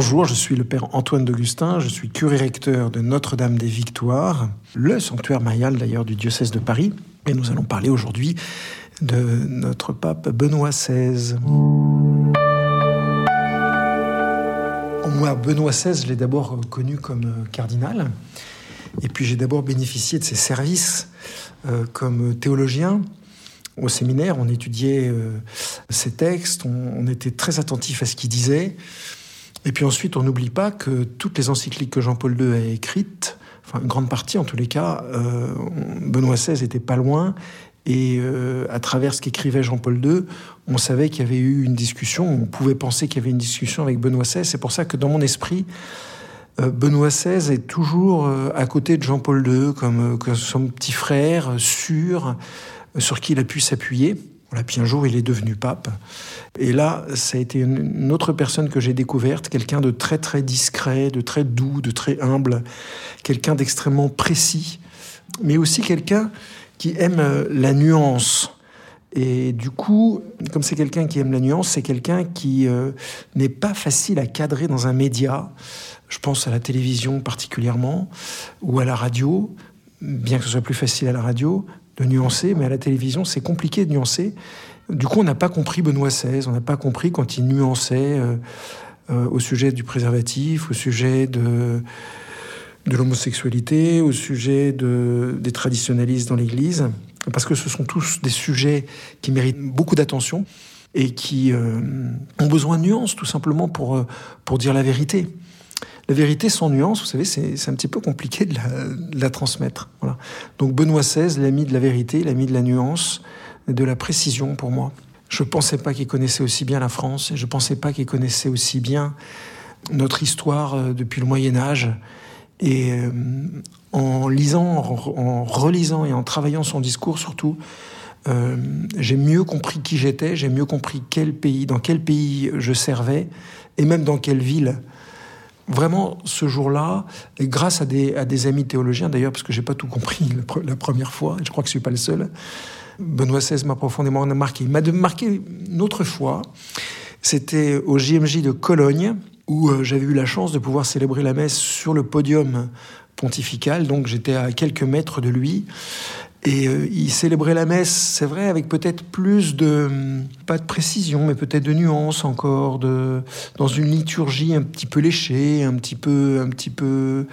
Bonjour, je suis le père Antoine d'Augustin, je suis curé recteur de Notre-Dame des Victoires, le sanctuaire marial d'ailleurs du diocèse de Paris, et nous allons parler aujourd'hui de notre pape Benoît XVI. Moi, Benoît XVI, je l'ai d'abord connu comme cardinal, et puis j'ai d'abord bénéficié de ses services euh, comme théologien. Au séminaire, on étudiait euh, ses textes, on, était très attentif à ce qu'il disait. Et puis ensuite, on n'oublie pas que toutes les encycliques que Jean-Paul II a écrites, enfin une grande partie en tous les cas, euh, Benoît XVI était pas loin. Et euh, à travers ce qu'écrivait Jean-Paul II, on savait qu'il y avait eu une discussion, on pouvait penser qu'il y avait une discussion avec Benoît XVI. C'est pour ça que dans mon esprit, euh, Benoît XVI est toujours à côté de Jean-Paul II comme, comme, son petit frère sûr, sur qui il a pu s'appuyer. Voilà, puis un jour, il est devenu pape. Et là, ça a été une autre personne que j'ai découverte, quelqu'un de très très discret, de très doux, de très humble, quelqu'un d'extrêmement précis, mais aussi quelqu'un qui aime euh, la nuance. Et du coup, comme c'est quelqu'un qui aime la nuance, c'est quelqu'un qui euh, n'est pas facile à cadrer dans un média. Je pense à la télévision particulièrement, ou à la radio, bien que ce soit plus facile à la radio, de nuancer, mais à la télévision, c'est compliqué de nuancer. Du coup, on n'a pas compris Benoît XVI, on n'a pas compris quand il nuançait euh, euh, au sujet du préservatif, au sujet de, de l'homosexualité, au sujet de, des traditionnalistes dans l'Église, parce que ce sont tous des sujets qui méritent beaucoup d'attention et qui euh, ont besoin de nuances, tout simplement pour, pour dire la vérité. La vérité sans nuance, vous savez, c'est un petit peu compliqué de la, transmettre. Voilà. Donc Benoît XVI, l'ami de la vérité, l'ami de la nuance, de la précision pour moi. Je ne pensais pas qu'il connaissait aussi bien la France, et je ne pensais pas qu'il connaissait aussi bien notre histoire euh, depuis le Moyen Âge. Et euh, en lisant, en relisant et en travaillant son discours surtout, euh, j'ai mieux compris qui j'étais, j'ai mieux compris quel pays, dans quel pays je servais, et même dans quelle ville vraiment ce jour-là, et grâce à des, amis théologiens d'ailleurs, parce que j'ai pas tout compris la première fois, je crois que je suis pas le seul, Benoît XVI m'a profondément marqué. Il m'a marqué une autre fois, c'était au JMJ de Cologne, où euh, j'avais eu la chance de pouvoir célébrer la messe sur le podium pontifical, donc j'étais à quelques mètres de lui. Et euh, il célébrait la messe, c'est vrai, avec peut-être plus de, pas de précision, mais peut-être de nuance encore, de, dans une liturgie un petit peu léchée, un petit peu, un petit peu,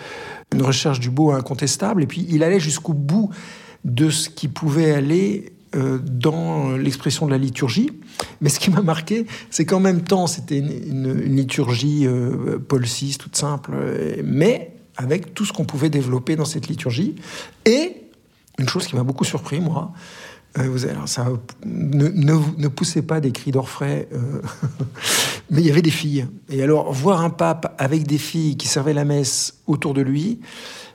une recherche du beau incontestable. Et puis il allait jusqu'au bout de ce qui pouvait aller euh, dans l'expression de la liturgie. Mais ce qui m'a marqué, c'est qu'en même temps, c'était une, liturgie euh, Paul VI, toute simple, mais avec tout ce qu'on pouvait développer dans cette liturgie. Et une chose qui m'a beaucoup surpris, moi, euh, vous alors ça, ne, ne, poussez pas des cris d'orfraie, euh, mais il y avait des filles. Et alors, voir un pape avec des filles qui servaient la messe autour de lui,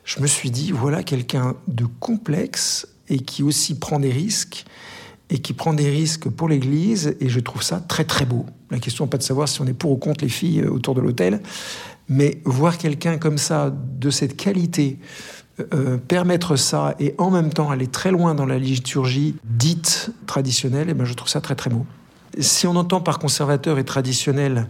je me suis dit, voilà quelqu'un de complexe et qui aussi prend des risques, et qui prend des risques pour l'Église, et je trouve ça très très beau. La question n'est pas de savoir si on est pour ou contre les filles euh, autour de l'autel, mais voir quelqu'un comme ça, de cette qualité, euh, permettre ça et en même temps aller très loin dans la liturgie dite traditionnelle, et eh ben je trouve ça très très beau. Si on entend par conservateur et traditionnel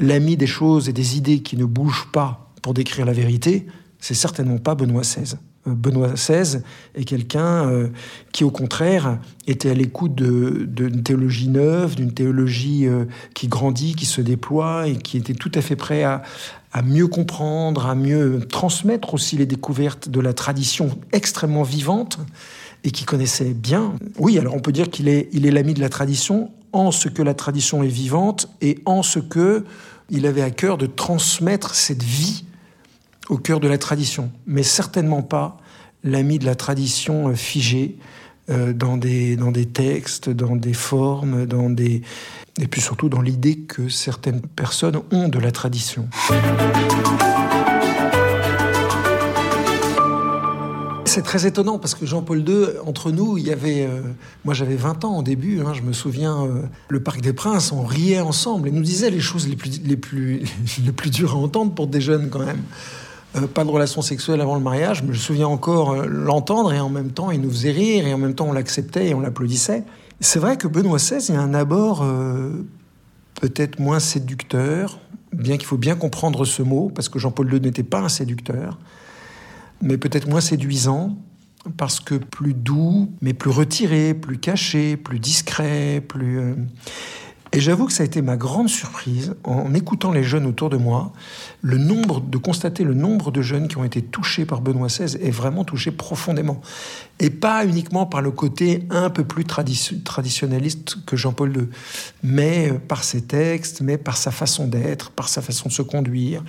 l'ami des choses et des idées qui ne bougent pas pour décrire la vérité, c'est certainement pas Benoît XVI. Euh, Benoît XVI est quelqu'un euh, qui, au contraire, était à l'écoute d'une théologie neuve, d'une théologie qui grandit, qui se déploie et qui était tout à fait prêt à, mieux comprendre, à mieux transmettre aussi les découvertes de la tradition extrêmement vivante et qui connaissait bien. Oui, alors on peut dire qu'il est est l'ami de la tradition en ce que la tradition est vivante et en ce que il avait à cœur de transmettre cette vie au cœur de la tradition, mais certainement pas l'ami de la tradition figée euh, dans, des, dans des textes, dans des formes, dans des, et puis surtout dans l'idée que certaines personnes ont de la tradition. C'est très étonnant parce que Jean-Paul II, entre nous, il y avait. Euh, moi, j'avais 20 ans au début, hein, je me souviens, euh, le Parc des Princes, on riait ensemble et nous disait les choses les plus, les plus, les plus dures à entendre pour des jeunes quand même. Euh, pas de relation sexuelle avant le mariage. Je me souviens encore euh, l'entendre et en même temps, il nous faisait rire et en même temps, on l'acceptait et on l'applaudissait. C'est vrai que Benoît XVI est un abord euh, peut-être moins séducteur, bien qu'il faut bien comprendre ce mot, parce que Jean-Paul II n'était pas un séducteur, mais peut-être moins séduisant, parce que plus doux, mais plus retiré, plus caché, plus discret, plus... Euh, et j'avoue que ça a été ma grande surprise en écoutant les jeunes autour de moi, le nombre de constater le nombre de jeunes qui ont été touchés par Benoît XVI et vraiment touchés profondément, et pas uniquement par le côté un peu plus traditionnaliste que Jean-Paul II, mais par ses textes, mais par sa façon d'être, par sa façon de se conduire,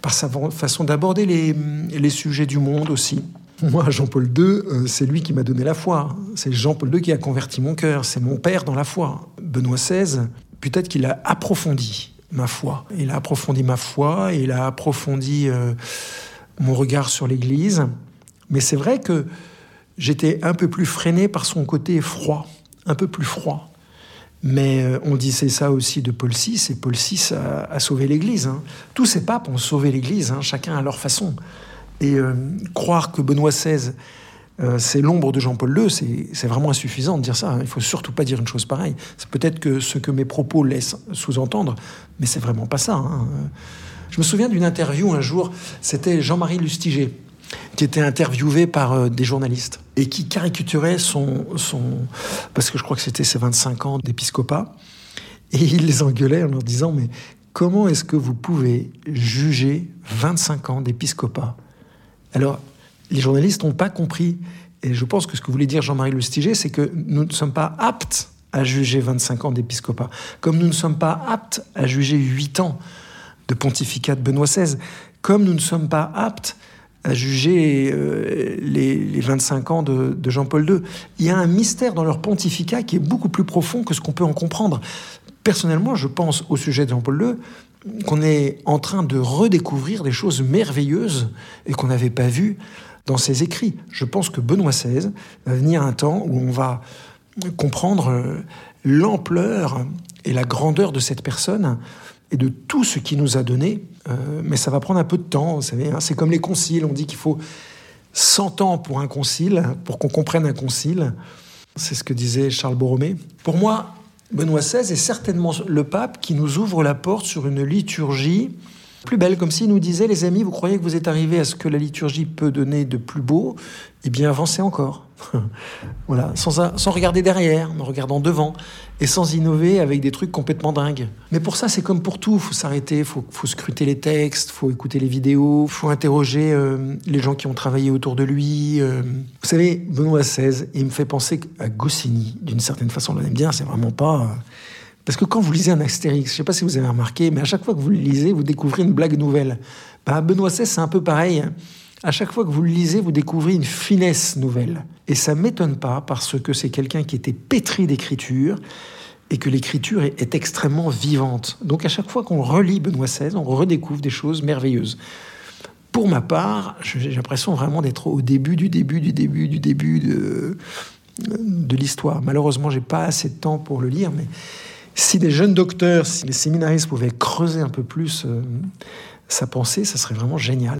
par sa façon d'aborder les, les sujets du monde aussi. Moi, Jean-Paul II, euh, c'est lui qui m'a donné la foi. C'est Jean-Paul II qui a converti mon cœur. C'est mon père dans la foi. Benoît XVI, peut-être qu'il a approfondi ma foi. Il a approfondi ma foi, il a approfondi euh, mon regard sur l'Église. Mais c'est vrai que j'étais un peu plus freiné par son côté froid, un peu plus froid. Mais euh, on disait ça aussi de Paul VI, et Paul VI a, sauvé l'Église. Hein. Tous ces papes ont sauvé l'Église, hein, chacun à leur façon. Et euh, croire que Benoît XVI, euh, c'est l'ombre de Jean-Paul II, c'est vraiment insuffisant de dire ça. Hein. Il faut surtout pas dire une chose pareille. C'est peut-être que ce que mes propos laissent sous-entendre, mais c'est vraiment pas ça. Hein. Je me souviens d'une interview un jour, c'était Jean-Marie Lustiger qui était interviewé par euh, des journalistes et qui caricaturait son, parce que je crois que c'était ses 25 ans d'épiscopat, et il les engueulait en leur disant mais comment est-ce que vous pouvez juger 25 ans d'épiscopat? Alors, les journalistes n'ont pas compris. Et je pense que ce que voulait dire Jean-Marie Lustiger, c'est que nous ne sommes pas aptes à juger 25 ans d'épiscopat, comme nous ne sommes pas aptes à juger 8 ans de pontificat de Benoît XVI, comme nous ne sommes pas aptes à juger euh, les, 25 ans de, de Jean-Paul II. Il y a un mystère dans leur pontificat qui est beaucoup plus profond que ce qu'on peut en comprendre. Personnellement, je pense au sujet de Jean-Paul II qu'on est en train de redécouvrir des choses merveilleuses et qu'on n'avait pas vues dans ses écrits. Je pense que Benoît XVI va venir un temps où on va comprendre euh, l'ampleur et la grandeur de cette personne et de tout ce qu'il nous a donné. Euh, mais ça va prendre un peu de temps, vous savez. Hein. c'est comme les conciles. On dit qu'il faut 100 ans pour un concile, pour qu'on comprenne un concile. C'est ce que disait Charles Borromée. Pour moi, Benoît XVI est certainement le pape qui nous ouvre la porte sur une liturgie plus belle, comme s'il nous disait, les amis, vous croyez que vous êtes arrivés à ce que la liturgie peut donner de plus beau? Eh bien, avancez encore. voilà, sans, regarder derrière, en regardant devant, et sans innover avec des trucs complètement dingues. Mais pour ça, c'est comme pour tout, faut s'arrêter, faut, faut scruter les textes, faut écouter les vidéos, faut interroger euh, les gens qui ont travaillé autour de lui. Euh. Vous savez, Benoît XVI, il me fait penser à Goscinny, d'une certaine façon, on l'aime bien, c'est vraiment pas... Euh, parce que quand vous lisez un Astérix, je ne sais pas si vous avez remarqué, mais à chaque fois que vous le lisez, vous découvrez une blague nouvelle. Bah, Benoît XVI, c'est un peu pareil. À chaque fois que vous le lisez, vous découvrez une finesse nouvelle. Et ça m'étonne pas parce que c'est quelqu'un qui était pétri d'écriture et que l'écriture est, extrêmement vivante. Donc à chaque fois qu'on relit Benoît XVI, on redécouvre des choses merveilleuses. Pour ma part, j'ai l'impression vraiment d'être au début du début du début du début de, de l'histoire. Malheureusement, j'ai pas assez de temps pour le lire, mais si des jeunes docteurs, si les séminaristes pouvaient creuser un peu plus euh, sa pensée, ça serait vraiment génial.